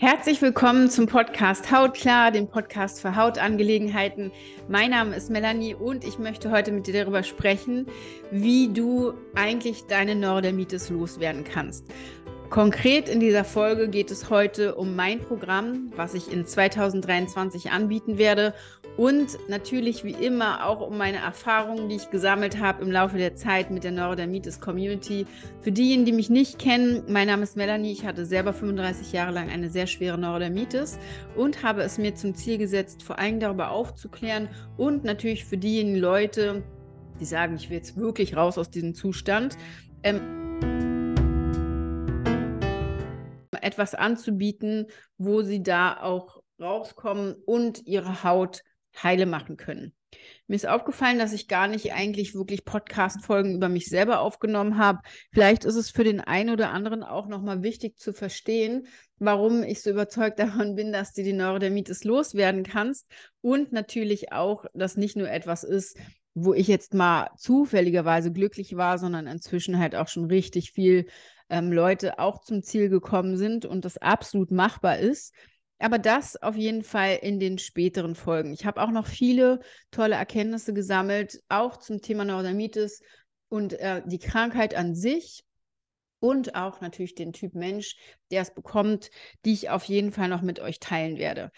Herzlich willkommen zum Podcast Hautklar, dem Podcast für Hautangelegenheiten. Mein Name ist Melanie und ich möchte heute mit dir darüber sprechen, wie du eigentlich deine Neurodermitis loswerden kannst. Konkret in dieser Folge geht es heute um mein Programm, was ich in 2023 anbieten werde und natürlich wie immer auch um meine Erfahrungen, die ich gesammelt habe im Laufe der Zeit mit der Neurodermitis Community. Für diejenigen, die mich nicht kennen, mein Name ist Melanie. Ich hatte selber 35 Jahre lang eine sehr schwere Neurodermitis und habe es mir zum Ziel gesetzt, vor allem darüber aufzuklären und natürlich für diejenigen Leute, die sagen, ich will jetzt wirklich raus aus diesem Zustand. Ähm, etwas anzubieten, wo sie da auch rauskommen und ihre Haut heile machen können. Mir ist aufgefallen, dass ich gar nicht eigentlich wirklich Podcast-Folgen über mich selber aufgenommen habe. Vielleicht ist es für den einen oder anderen auch nochmal wichtig zu verstehen, warum ich so überzeugt davon bin, dass du die Neurodermitis loswerden kannst. Und natürlich auch, dass nicht nur etwas ist, wo ich jetzt mal zufälligerweise glücklich war, sondern inzwischen halt auch schon richtig viel ähm, Leute auch zum Ziel gekommen sind und das absolut machbar ist. Aber das auf jeden Fall in den späteren Folgen. Ich habe auch noch viele tolle Erkenntnisse gesammelt, auch zum Thema Neurodermitis und äh, die Krankheit an sich und auch natürlich den Typ Mensch, der es bekommt, die ich auf jeden Fall noch mit euch teilen werde.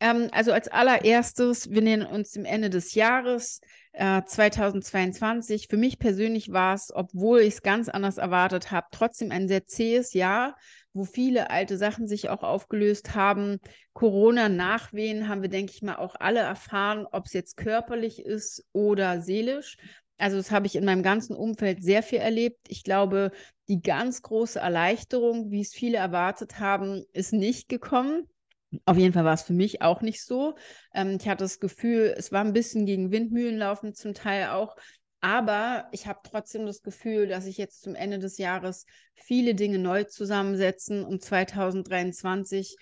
Ähm, also als allererstes, wir nähern uns dem Ende des Jahres äh, 2022. Für mich persönlich war es, obwohl ich es ganz anders erwartet habe, trotzdem ein sehr zähes Jahr, wo viele alte Sachen sich auch aufgelöst haben. Corona-Nachwehen haben wir, denke ich mal, auch alle erfahren, ob es jetzt körperlich ist oder seelisch. Also das habe ich in meinem ganzen Umfeld sehr viel erlebt. Ich glaube, die ganz große Erleichterung, wie es viele erwartet haben, ist nicht gekommen. Auf jeden Fall war es für mich auch nicht so. Ähm, ich hatte das Gefühl, es war ein bisschen gegen Windmühlen laufen, zum Teil auch. Aber ich habe trotzdem das Gefühl, dass sich jetzt zum Ende des Jahres viele Dinge neu zusammensetzen und 2023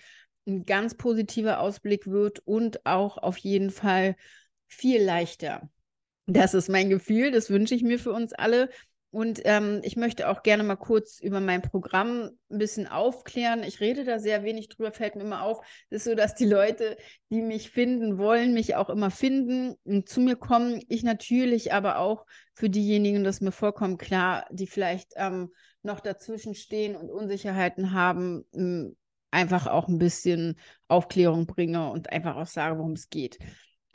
ein ganz positiver Ausblick wird und auch auf jeden Fall viel leichter. Das ist mein Gefühl, das wünsche ich mir für uns alle. Und ähm, ich möchte auch gerne mal kurz über mein Programm ein bisschen aufklären. Ich rede da sehr wenig drüber, fällt mir immer auf. Es ist so, dass die Leute, die mich finden wollen, mich auch immer finden und zu mir kommen. Ich natürlich aber auch für diejenigen, das ist mir vollkommen klar, die vielleicht ähm, noch dazwischen stehen und Unsicherheiten haben, ähm, einfach auch ein bisschen Aufklärung bringe und einfach auch sage, worum es geht.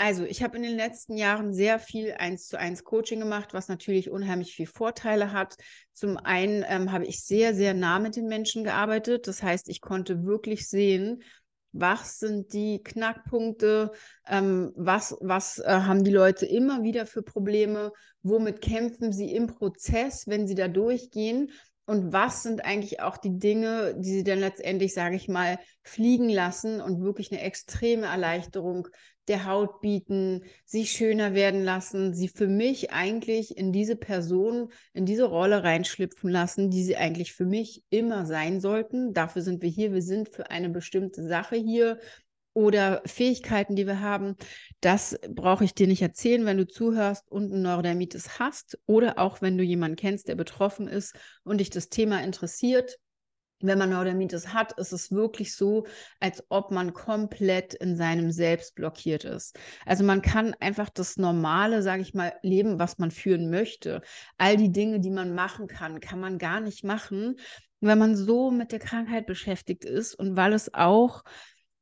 Also, ich habe in den letzten Jahren sehr viel eins zu eins Coaching gemacht, was natürlich unheimlich viele Vorteile hat. Zum einen ähm, habe ich sehr, sehr nah mit den Menschen gearbeitet. Das heißt, ich konnte wirklich sehen, was sind die Knackpunkte, ähm, was, was äh, haben die Leute immer wieder für Probleme, womit kämpfen sie im Prozess, wenn sie da durchgehen und was sind eigentlich auch die Dinge, die sie dann letztendlich, sage ich mal, fliegen lassen und wirklich eine extreme Erleichterung der Haut bieten, sie schöner werden lassen, sie für mich eigentlich in diese Person, in diese Rolle reinschlüpfen lassen, die sie eigentlich für mich immer sein sollten. Dafür sind wir hier, wir sind für eine bestimmte Sache hier oder Fähigkeiten, die wir haben. Das brauche ich dir nicht erzählen, wenn du zuhörst und einen Neurodermitis hast oder auch wenn du jemanden kennst, der betroffen ist und dich das Thema interessiert wenn man Neurodermitis hat, ist es wirklich so, als ob man komplett in seinem Selbst blockiert ist. Also man kann einfach das normale, sage ich mal, Leben, was man führen möchte, all die Dinge, die man machen kann, kann man gar nicht machen, wenn man so mit der Krankheit beschäftigt ist und weil es auch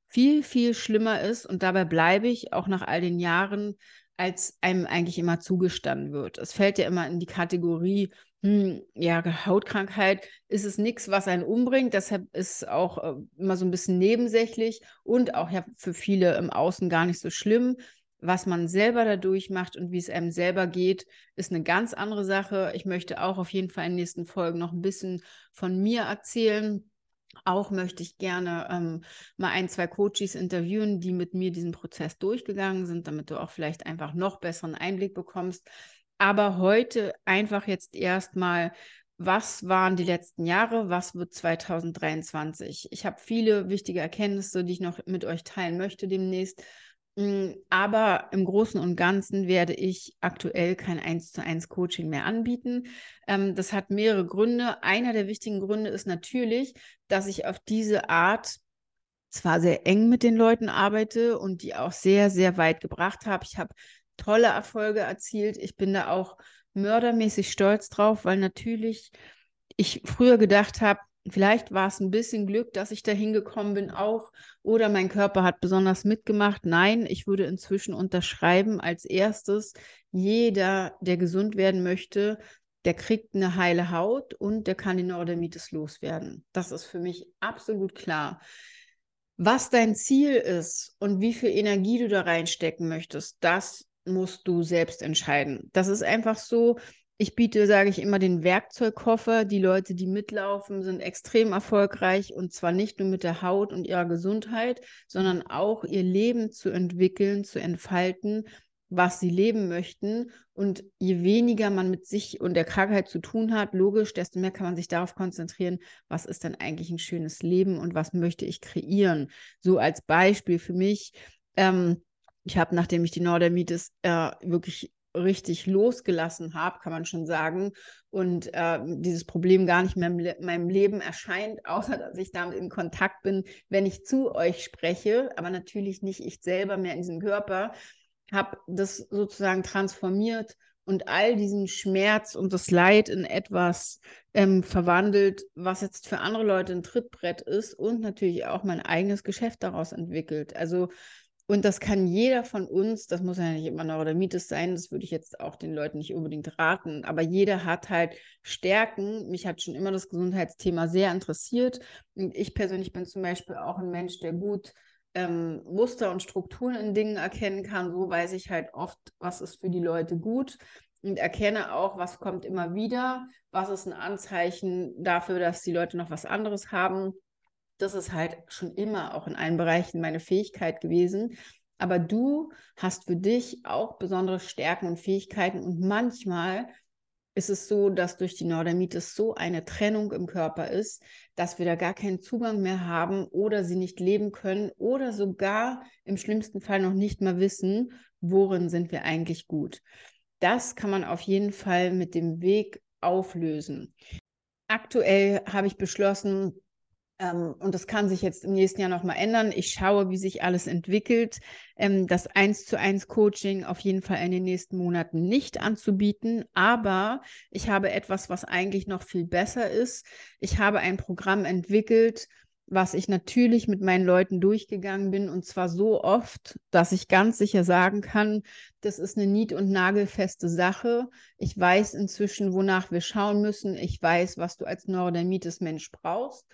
viel, viel schlimmer ist und dabei bleibe ich auch nach all den Jahren, als einem eigentlich immer zugestanden wird. Es fällt ja immer in die Kategorie hm, ja, Hautkrankheit ist es nichts, was einen umbringt. Deshalb ist auch äh, immer so ein bisschen nebensächlich und auch ja für viele im Außen gar nicht so schlimm. Was man selber dadurch macht und wie es einem selber geht, ist eine ganz andere Sache. Ich möchte auch auf jeden Fall in den nächsten Folgen noch ein bisschen von mir erzählen. Auch möchte ich gerne ähm, mal ein, zwei Coaches interviewen, die mit mir diesen Prozess durchgegangen sind, damit du auch vielleicht einfach noch besseren Einblick bekommst, aber heute einfach jetzt erstmal, was waren die letzten Jahre, was wird 2023? Ich habe viele wichtige Erkenntnisse, die ich noch mit euch teilen möchte demnächst. Mm, aber im Großen und Ganzen werde ich aktuell kein 1 zu 1 Coaching mehr anbieten. Ähm, das hat mehrere Gründe. Einer der wichtigen Gründe ist natürlich, dass ich auf diese Art zwar sehr eng mit den Leuten arbeite und die auch sehr, sehr weit gebracht habe. Ich habe tolle Erfolge erzielt. Ich bin da auch mördermäßig stolz drauf, weil natürlich ich früher gedacht habe, vielleicht war es ein bisschen Glück, dass ich da hingekommen bin auch oder mein Körper hat besonders mitgemacht. Nein, ich würde inzwischen unterschreiben als erstes, jeder, der gesund werden möchte, der kriegt eine heile Haut und der kann die Neurodermitis loswerden. Das ist für mich absolut klar. Was dein Ziel ist und wie viel Energie du da reinstecken möchtest, das musst du selbst entscheiden. Das ist einfach so. Ich biete, sage ich immer, den Werkzeugkoffer. Die Leute, die mitlaufen, sind extrem erfolgreich und zwar nicht nur mit der Haut und ihrer Gesundheit, sondern auch ihr Leben zu entwickeln, zu entfalten, was sie leben möchten. Und je weniger man mit sich und der Krankheit zu tun hat, logisch, desto mehr kann man sich darauf konzentrieren, was ist denn eigentlich ein schönes Leben und was möchte ich kreieren. So als Beispiel für mich. Ähm, ich habe, nachdem ich die Nordermitis äh, wirklich richtig losgelassen habe, kann man schon sagen, und äh, dieses Problem gar nicht mehr in meinem Leben erscheint, außer dass ich damit in Kontakt bin, wenn ich zu euch spreche, aber natürlich nicht ich selber mehr in diesem Körper, habe das sozusagen transformiert und all diesen Schmerz und das Leid in etwas ähm, verwandelt, was jetzt für andere Leute ein Trittbrett ist und natürlich auch mein eigenes Geschäft daraus entwickelt. Also und das kann jeder von uns, das muss ja nicht immer Neurodermitis sein, das würde ich jetzt auch den Leuten nicht unbedingt raten, aber jeder hat halt Stärken. Mich hat schon immer das Gesundheitsthema sehr interessiert. Und ich persönlich bin zum Beispiel auch ein Mensch, der gut ähm, Muster und Strukturen in Dingen erkennen kann. So weiß ich halt oft, was ist für die Leute gut und erkenne auch, was kommt immer wieder, was ist ein Anzeichen dafür, dass die Leute noch was anderes haben das ist halt schon immer auch in allen Bereichen meine Fähigkeit gewesen. Aber du hast für dich auch besondere Stärken und Fähigkeiten und manchmal ist es so, dass durch die Neurodermitis so eine Trennung im Körper ist, dass wir da gar keinen Zugang mehr haben oder sie nicht leben können oder sogar im schlimmsten Fall noch nicht mal wissen, worin sind wir eigentlich gut. Das kann man auf jeden Fall mit dem Weg auflösen. Aktuell habe ich beschlossen, ähm, und das kann sich jetzt im nächsten Jahr nochmal ändern. Ich schaue, wie sich alles entwickelt. Ähm, das 1 zu 1 Coaching auf jeden Fall in den nächsten Monaten nicht anzubieten. Aber ich habe etwas, was eigentlich noch viel besser ist. Ich habe ein Programm entwickelt, was ich natürlich mit meinen Leuten durchgegangen bin und zwar so oft, dass ich ganz sicher sagen kann, das ist eine nied- und nagelfeste Sache. Ich weiß inzwischen, wonach wir schauen müssen. Ich weiß, was du als Neurodermitis-Mensch brauchst.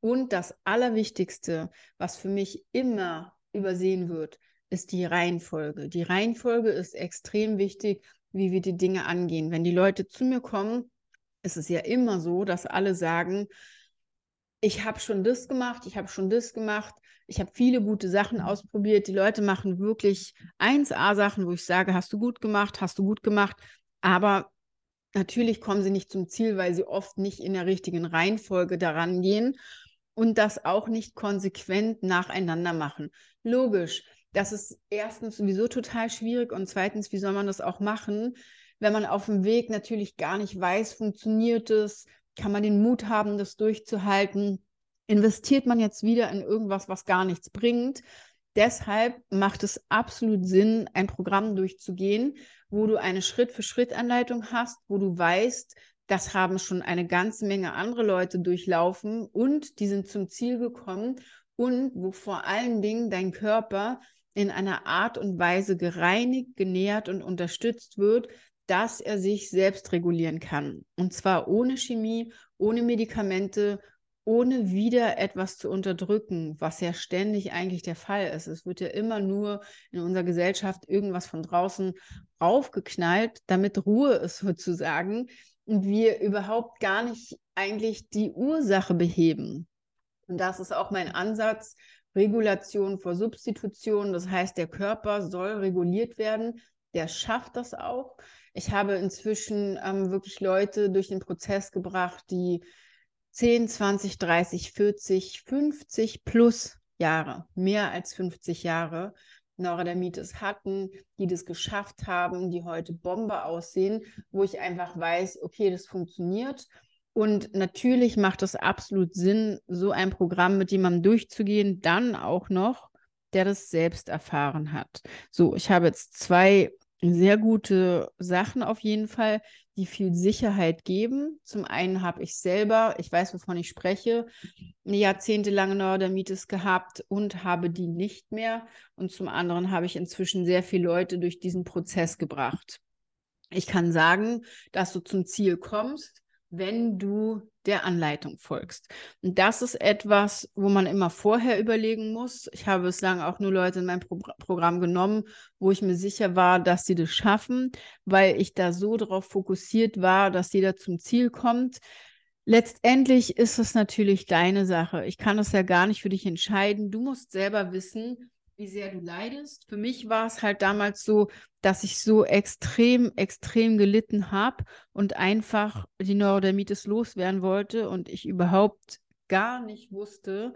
Und das Allerwichtigste, was für mich immer übersehen wird, ist die Reihenfolge. Die Reihenfolge ist extrem wichtig, wie wir die Dinge angehen. Wenn die Leute zu mir kommen, ist es ja immer so, dass alle sagen, ich habe schon das gemacht, ich habe schon das gemacht, ich habe viele gute Sachen ausprobiert. Die Leute machen wirklich 1A-Sachen, wo ich sage, hast du gut gemacht, hast du gut gemacht. Aber natürlich kommen sie nicht zum Ziel, weil sie oft nicht in der richtigen Reihenfolge daran gehen und das auch nicht konsequent nacheinander machen. Logisch, das ist erstens sowieso total schwierig und zweitens, wie soll man das auch machen, wenn man auf dem Weg natürlich gar nicht weiß, funktioniert es, kann man den Mut haben, das durchzuhalten, investiert man jetzt wieder in irgendwas, was gar nichts bringt. Deshalb macht es absolut Sinn, ein Programm durchzugehen, wo du eine Schritt-für-Schritt-Anleitung hast, wo du weißt, das haben schon eine ganze Menge andere Leute durchlaufen und die sind zum Ziel gekommen und wo vor allen Dingen dein Körper in einer Art und Weise gereinigt, genährt und unterstützt wird, dass er sich selbst regulieren kann. Und zwar ohne Chemie, ohne Medikamente, ohne wieder etwas zu unterdrücken, was ja ständig eigentlich der Fall ist. Es wird ja immer nur in unserer Gesellschaft irgendwas von draußen aufgeknallt, damit Ruhe ist sozusagen wir überhaupt gar nicht eigentlich die Ursache beheben. Und das ist auch mein Ansatz, Regulation vor Substitution. Das heißt, der Körper soll reguliert werden. Der schafft das auch. Ich habe inzwischen ähm, wirklich Leute durch den Prozess gebracht, die 10, 20, 30, 40, 50 plus Jahre, mehr als 50 Jahre Neurodermitis hatten, die das geschafft haben, die heute Bombe aussehen, wo ich einfach weiß, okay, das funktioniert. Und natürlich macht es absolut Sinn, so ein Programm mit jemandem durchzugehen, dann auch noch, der das selbst erfahren hat. So, ich habe jetzt zwei sehr gute Sachen auf jeden Fall, die viel Sicherheit geben. Zum einen habe ich selber, ich weiß, wovon ich spreche, eine jahrzehntelange Neurodermitis gehabt und habe die nicht mehr. Und zum anderen habe ich inzwischen sehr viele Leute durch diesen Prozess gebracht. Ich kann sagen, dass du zum Ziel kommst, wenn du der Anleitung folgst. Und das ist etwas, wo man immer vorher überlegen muss. Ich habe bislang auch nur Leute in mein Pro Programm genommen, wo ich mir sicher war, dass sie das schaffen, weil ich da so darauf fokussiert war, dass jeder zum Ziel kommt. Letztendlich ist es natürlich deine Sache. Ich kann es ja gar nicht für dich entscheiden. Du musst selber wissen, wie sehr du leidest. Für mich war es halt damals so, dass ich so extrem, extrem gelitten habe und einfach die Neurodermitis loswerden wollte und ich überhaupt gar nicht wusste,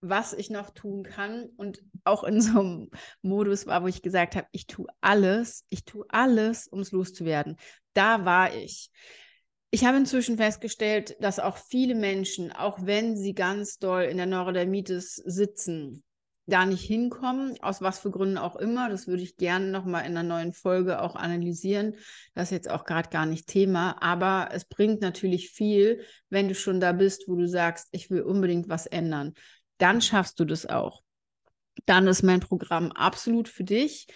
was ich noch tun kann und auch in so einem Modus war, wo ich gesagt habe, ich tue alles, ich tue alles, um es loszuwerden. Da war ich. Ich habe inzwischen festgestellt, dass auch viele Menschen, auch wenn sie ganz doll in der Neurodermitis sitzen, da nicht hinkommen, aus was für Gründen auch immer. Das würde ich gerne nochmal in einer neuen Folge auch analysieren. Das ist jetzt auch gerade gar nicht Thema, aber es bringt natürlich viel, wenn du schon da bist, wo du sagst, ich will unbedingt was ändern. Dann schaffst du das auch. Dann ist mein Programm absolut für dich.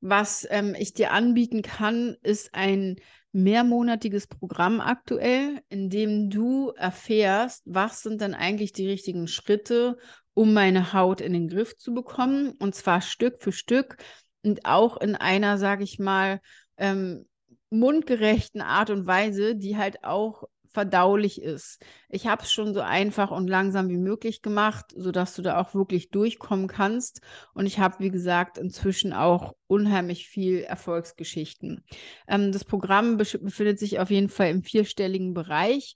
Was ähm, ich dir anbieten kann, ist ein mehrmonatiges Programm aktuell, in dem du erfährst, was sind dann eigentlich die richtigen Schritte, um meine Haut in den Griff zu bekommen. Und zwar Stück für Stück und auch in einer, sage ich mal, ähm, mundgerechten Art und Weise, die halt auch verdaulich ist. Ich habe es schon so einfach und langsam wie möglich gemacht, sodass du da auch wirklich durchkommen kannst. Und ich habe, wie gesagt, inzwischen auch unheimlich viel Erfolgsgeschichten. Ähm, das Programm befindet sich auf jeden Fall im vierstelligen Bereich.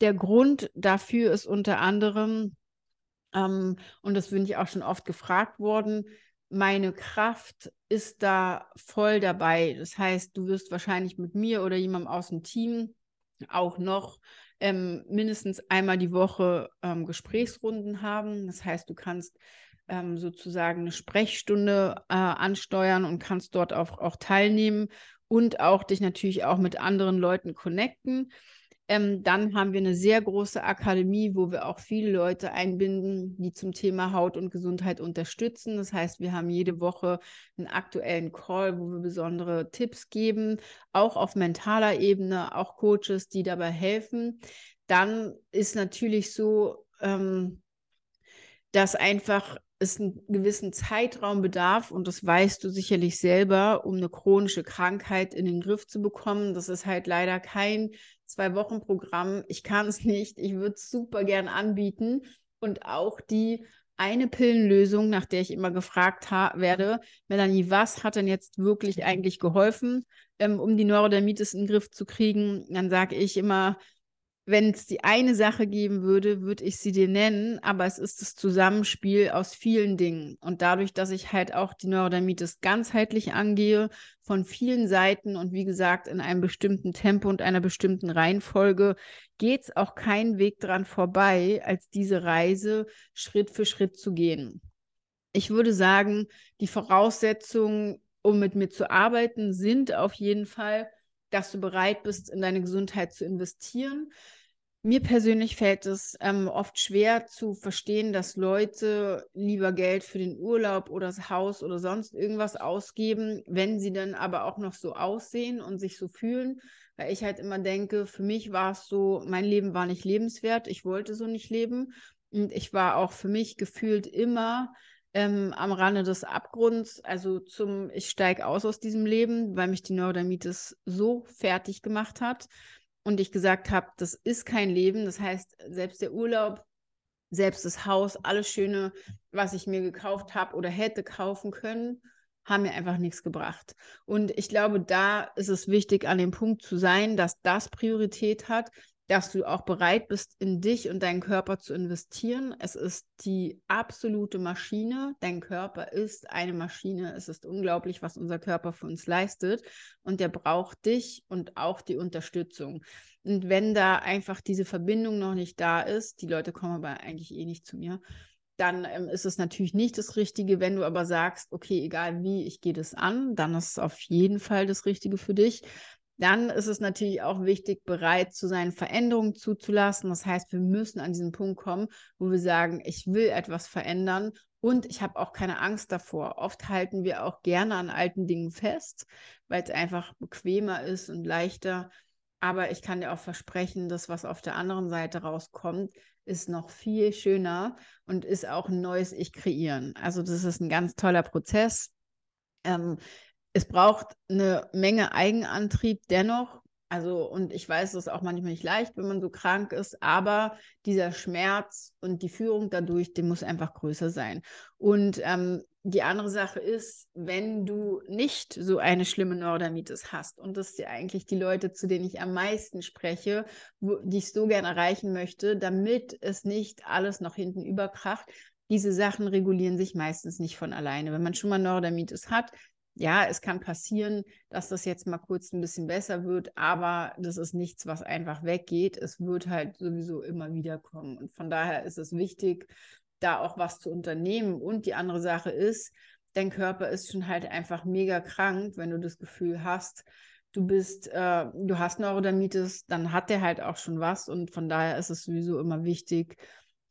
Der Grund dafür ist unter anderem, ähm, und das bin ich auch schon oft gefragt worden. Meine Kraft ist da voll dabei. Das heißt, du wirst wahrscheinlich mit mir oder jemandem aus dem Team auch noch ähm, mindestens einmal die Woche ähm, Gesprächsrunden haben. Das heißt, du kannst ähm, sozusagen eine Sprechstunde äh, ansteuern und kannst dort auch, auch teilnehmen und auch dich natürlich auch mit anderen Leuten connecten. Ähm, dann haben wir eine sehr große Akademie, wo wir auch viele Leute einbinden, die zum Thema Haut und Gesundheit unterstützen. Das heißt, wir haben jede Woche einen aktuellen Call, wo wir besondere Tipps geben, auch auf mentaler Ebene, auch Coaches, die dabei helfen. Dann ist natürlich so, ähm, dass einfach es einen gewissen Zeitraum bedarf, und das weißt du sicherlich selber, um eine chronische Krankheit in den Griff zu bekommen. Das ist halt leider kein Zwei-Wochen-Programm. Ich kann es nicht. Ich würde es super gern anbieten. Und auch die eine Pillenlösung, nach der ich immer gefragt werde, Melanie, was hat denn jetzt wirklich eigentlich geholfen, ähm, um die Neurodermitis in den Griff zu kriegen? Dann sage ich immer, wenn es die eine Sache geben würde, würde ich sie dir nennen, aber es ist das Zusammenspiel aus vielen Dingen. Und dadurch, dass ich halt auch die Neurodermitis ganzheitlich angehe, von vielen Seiten und wie gesagt in einem bestimmten Tempo und einer bestimmten Reihenfolge, geht es auch kein Weg dran vorbei, als diese Reise Schritt für Schritt zu gehen. Ich würde sagen, die Voraussetzungen, um mit mir zu arbeiten, sind auf jeden Fall, dass du bereit bist, in deine Gesundheit zu investieren, mir persönlich fällt es ähm, oft schwer zu verstehen, dass Leute lieber Geld für den Urlaub oder das Haus oder sonst irgendwas ausgeben, wenn sie dann aber auch noch so aussehen und sich so fühlen. Weil ich halt immer denke, für mich war es so, mein Leben war nicht lebenswert, ich wollte so nicht leben. Und ich war auch für mich gefühlt immer ähm, am Rande des Abgrunds, also zum, ich steige aus aus diesem Leben, weil mich die Neurodermitis so fertig gemacht hat und ich gesagt habe, das ist kein Leben. Das heißt, selbst der Urlaub, selbst das Haus, alles Schöne, was ich mir gekauft habe oder hätte kaufen können, haben mir einfach nichts gebracht. Und ich glaube, da ist es wichtig, an dem Punkt zu sein, dass das Priorität hat, dass du auch bereit bist, in dich und deinen Körper zu investieren. Es ist die absolute Maschine. Dein Körper ist eine Maschine. Es ist unglaublich, was unser Körper für uns leistet. Und der braucht dich und auch die Unterstützung. Und wenn da einfach diese Verbindung noch nicht da ist, die Leute kommen aber eigentlich eh nicht zu mir, dann ähm, ist es natürlich nicht das Richtige. Wenn du aber sagst, okay, egal wie, ich gehe das an, dann ist es auf jeden Fall das Richtige für dich dann ist es natürlich auch wichtig, bereit zu sein, Veränderungen zuzulassen. Das heißt, wir müssen an diesen Punkt kommen, wo wir sagen, ich will etwas verändern und ich habe auch keine Angst davor. Oft halten wir auch gerne an alten Dingen fest, weil es einfach bequemer ist und leichter. Aber ich kann dir auch versprechen, dass was auf der anderen Seite rauskommt, ist noch viel schöner und ist auch ein neues Ich kreieren. Also das ist ein ganz toller Prozess. Ähm, es braucht eine Menge Eigenantrieb dennoch. Also, und ich weiß, es ist auch manchmal nicht leicht, wenn man so krank ist, aber dieser Schmerz und die Führung dadurch, die muss einfach größer sein. Und ähm, die andere Sache ist, wenn du nicht so eine schlimme Neurodermitis hast, und das sind ja eigentlich die Leute, zu denen ich am meisten spreche, wo, die ich so gerne erreichen möchte, damit es nicht alles noch hinten überkracht, diese Sachen regulieren sich meistens nicht von alleine. Wenn man schon mal Neurodermitis hat, ja, es kann passieren, dass das jetzt mal kurz ein bisschen besser wird, aber das ist nichts, was einfach weggeht. Es wird halt sowieso immer wieder kommen. Und von daher ist es wichtig, da auch was zu unternehmen. Und die andere Sache ist, dein Körper ist schon halt einfach mega krank, wenn du das Gefühl hast, du bist, äh, du hast Neurodermitis, dann hat der halt auch schon was. Und von daher ist es sowieso immer wichtig,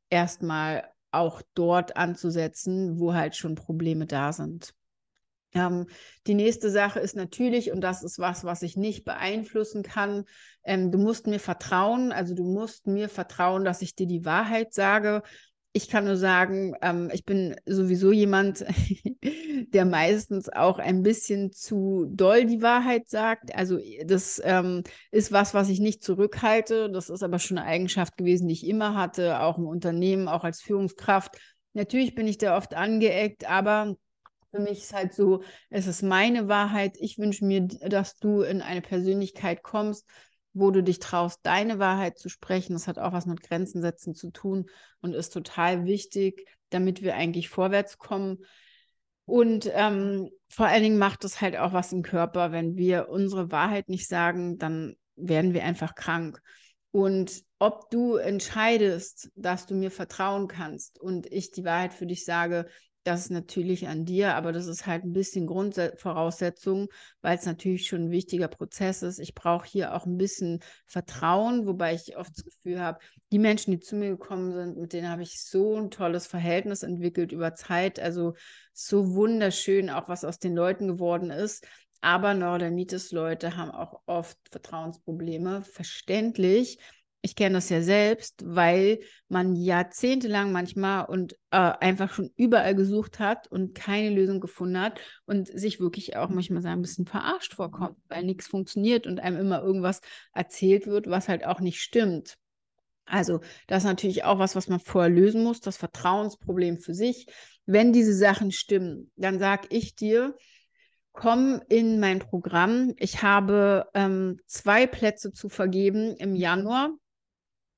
erstmal auch dort anzusetzen, wo halt schon Probleme da sind. Ähm, die nächste Sache ist natürlich, und das ist was, was ich nicht beeinflussen kann, ähm, du musst mir vertrauen, also du musst mir vertrauen, dass ich dir die Wahrheit sage. Ich kann nur sagen, ähm, ich bin sowieso jemand, der meistens auch ein bisschen zu doll die Wahrheit sagt. Also das ähm, ist was, was ich nicht zurückhalte. Das ist aber schon eine Eigenschaft gewesen, die ich immer hatte, auch im Unternehmen, auch als Führungskraft. Natürlich bin ich da oft angeeckt, aber für mich ist halt so, es ist meine Wahrheit. Ich wünsche mir, dass du in eine Persönlichkeit kommst, wo du dich traust, deine Wahrheit zu sprechen. Das hat auch was mit Grenzen setzen zu tun und ist total wichtig, damit wir eigentlich vorwärts kommen. Und ähm, vor allen Dingen macht es halt auch was im Körper. Wenn wir unsere Wahrheit nicht sagen, dann werden wir einfach krank. Und ob du entscheidest, dass du mir vertrauen kannst und ich die Wahrheit für dich sage, das ist natürlich an dir, aber das ist halt ein bisschen Grundvoraussetzung, weil es natürlich schon ein wichtiger Prozess ist. Ich brauche hier auch ein bisschen Vertrauen, wobei ich oft das Gefühl habe, die Menschen, die zu mir gekommen sind, mit denen habe ich so ein tolles Verhältnis entwickelt über Zeit. Also so wunderschön, auch was aus den Leuten geworden ist. Aber Neurodermitis-Leute haben auch oft Vertrauensprobleme, verständlich ich kenne das ja selbst, weil man jahrzehntelang manchmal und äh, einfach schon überall gesucht hat und keine Lösung gefunden hat und sich wirklich auch manchmal sagen, ein bisschen verarscht vorkommt, weil nichts funktioniert und einem immer irgendwas erzählt wird, was halt auch nicht stimmt. Also das ist natürlich auch was, was man vorher lösen muss, das Vertrauensproblem für sich. Wenn diese Sachen stimmen, dann sage ich dir, komm in mein Programm. Ich habe ähm, zwei Plätze zu vergeben im Januar.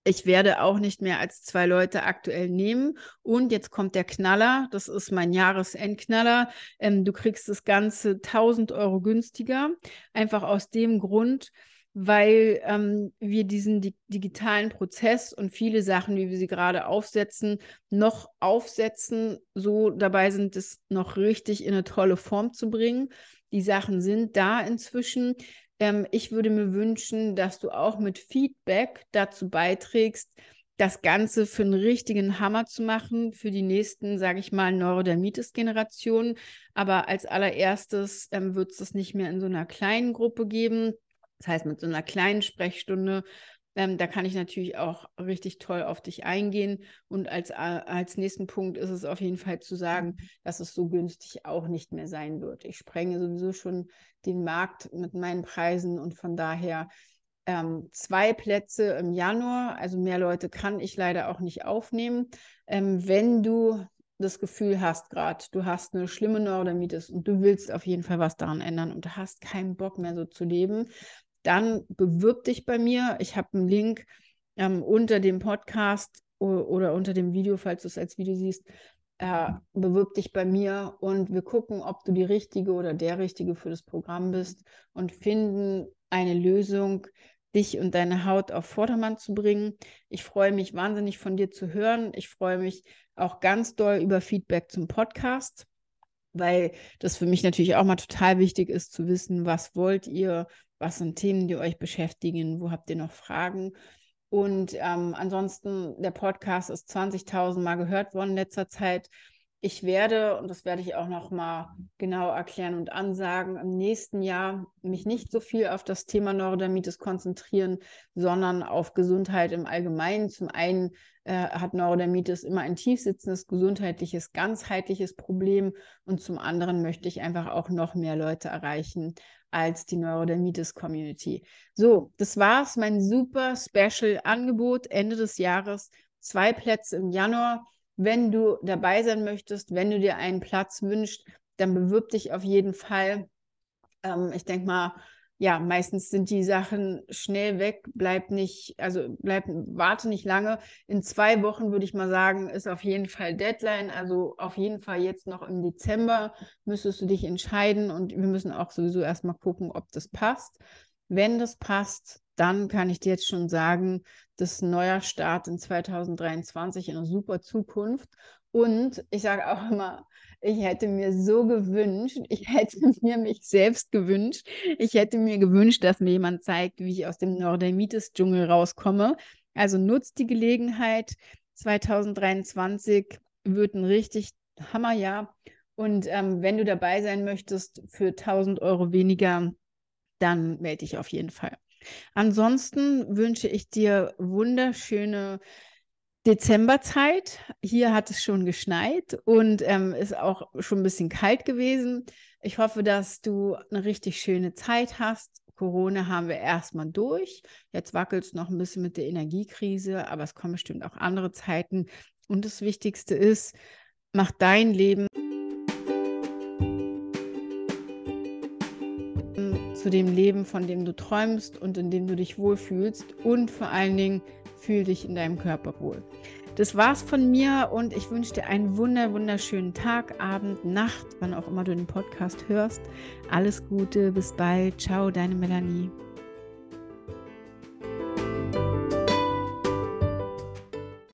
Ich werde auch nicht mehr als zwei Leute aktuell nehmen. Und jetzt kommt der Knaller. Das ist mein Jahresendknaller. Ähm, du kriegst das Ganze 1000 Euro günstiger. Einfach aus dem Grund, weil ähm, wir diesen di digitalen Prozess und viele Sachen, wie wir sie gerade aufsetzen, noch aufsetzen, so dabei sind, es noch richtig in eine tolle Form zu bringen. Die Sachen sind da inzwischen. Ähm, ich würde mir wünschen, dass du auch mit Feedback dazu beiträgst, das Ganze für einen richtigen Hammer zu machen, für die nächsten, sage ich mal, Neurodermitis-Generationen. Aber als allererstes ähm, wird es das nicht mehr in so einer kleinen Gruppe geben. Das heißt, mit so einer kleinen Sprechstunde, ähm, da kann ich natürlich auch richtig toll auf dich eingehen. Und als, äh, als nächsten Punkt ist es auf jeden Fall zu sagen, dass es so günstig auch nicht mehr sein wird. Ich sprenge sowieso schon den Markt mit meinen Preisen und von daher ähm, zwei Plätze im Januar. Also mehr Leute kann ich leider auch nicht aufnehmen. Ähm, wenn du das Gefühl hast gerade, du hast eine schlimme Neurodermitis und du willst auf jeden Fall was daran ändern und du hast keinen Bock mehr so zu leben, dann bewirb dich bei mir. Ich habe einen Link ähm, unter dem Podcast oder unter dem Video, falls du es als Video siehst, äh, bewirb dich bei mir und wir gucken, ob du die Richtige oder der Richtige für das Programm bist und finden eine Lösung, dich und deine Haut auf Vordermann zu bringen. Ich freue mich wahnsinnig von dir zu hören. Ich freue mich auch ganz doll über Feedback zum Podcast, weil das für mich natürlich auch mal total wichtig ist zu wissen, was wollt ihr, was sind Themen, die euch beschäftigen, wo habt ihr noch Fragen. Und ähm, ansonsten, der Podcast ist 20.000 Mal gehört worden in letzter Zeit. Ich werde, und das werde ich auch noch mal genau erklären und ansagen, im nächsten Jahr mich nicht so viel auf das Thema Neurodermitis konzentrieren, sondern auf Gesundheit im Allgemeinen. Zum einen äh, hat Neurodermitis immer ein tiefsitzendes gesundheitliches, ganzheitliches Problem und zum anderen möchte ich einfach auch noch mehr Leute erreichen als die Neurodermitis-Community. So, das war's, mein super Special-Angebot Ende des Jahres. Zwei Plätze im Januar wenn du dabei sein möchtest, wenn du dir einen Platz wünschst, dann bewirb dich auf jeden Fall. Ähm, ich denke mal, ja, meistens sind die Sachen schnell weg, bleib nicht, also bleib, warte nicht lange. In zwei Wochen würde ich mal sagen, ist auf jeden Fall Deadline. Also auf jeden Fall jetzt noch im Dezember müsstest du dich entscheiden und wir müssen auch sowieso erstmal gucken, ob das passt. Wenn das passt, dann kann ich dir jetzt schon sagen, das neuer Start in 2023 in einer super Zukunft. Und ich sage auch immer, ich hätte mir so gewünscht, ich hätte mir mich selbst gewünscht, ich hätte mir gewünscht, dass mir jemand zeigt, wie ich aus dem Nordemitis-Dschungel rauskomme. Also nutzt die Gelegenheit. 2023 wird ein richtig Hammerjahr. Und ähm, wenn du dabei sein möchtest für 1000 Euro weniger, dann melde dich auf jeden Fall. Ansonsten wünsche ich dir wunderschöne Dezemberzeit. Hier hat es schon geschneit und ähm, ist auch schon ein bisschen kalt gewesen. Ich hoffe, dass du eine richtig schöne Zeit hast. Corona haben wir erstmal durch. Jetzt wackelt es noch ein bisschen mit der Energiekrise, aber es kommen bestimmt auch andere Zeiten. Und das Wichtigste ist, mach dein Leben zu dem Leben, von dem du träumst und in dem du dich wohlfühlst und vor allen Dingen fühl dich in deinem Körper wohl. Das war's von mir und ich wünsche dir einen wunder, wunderschönen Tag, Abend, Nacht, wann auch immer du den Podcast hörst. Alles Gute, bis bald. Ciao, deine Melanie.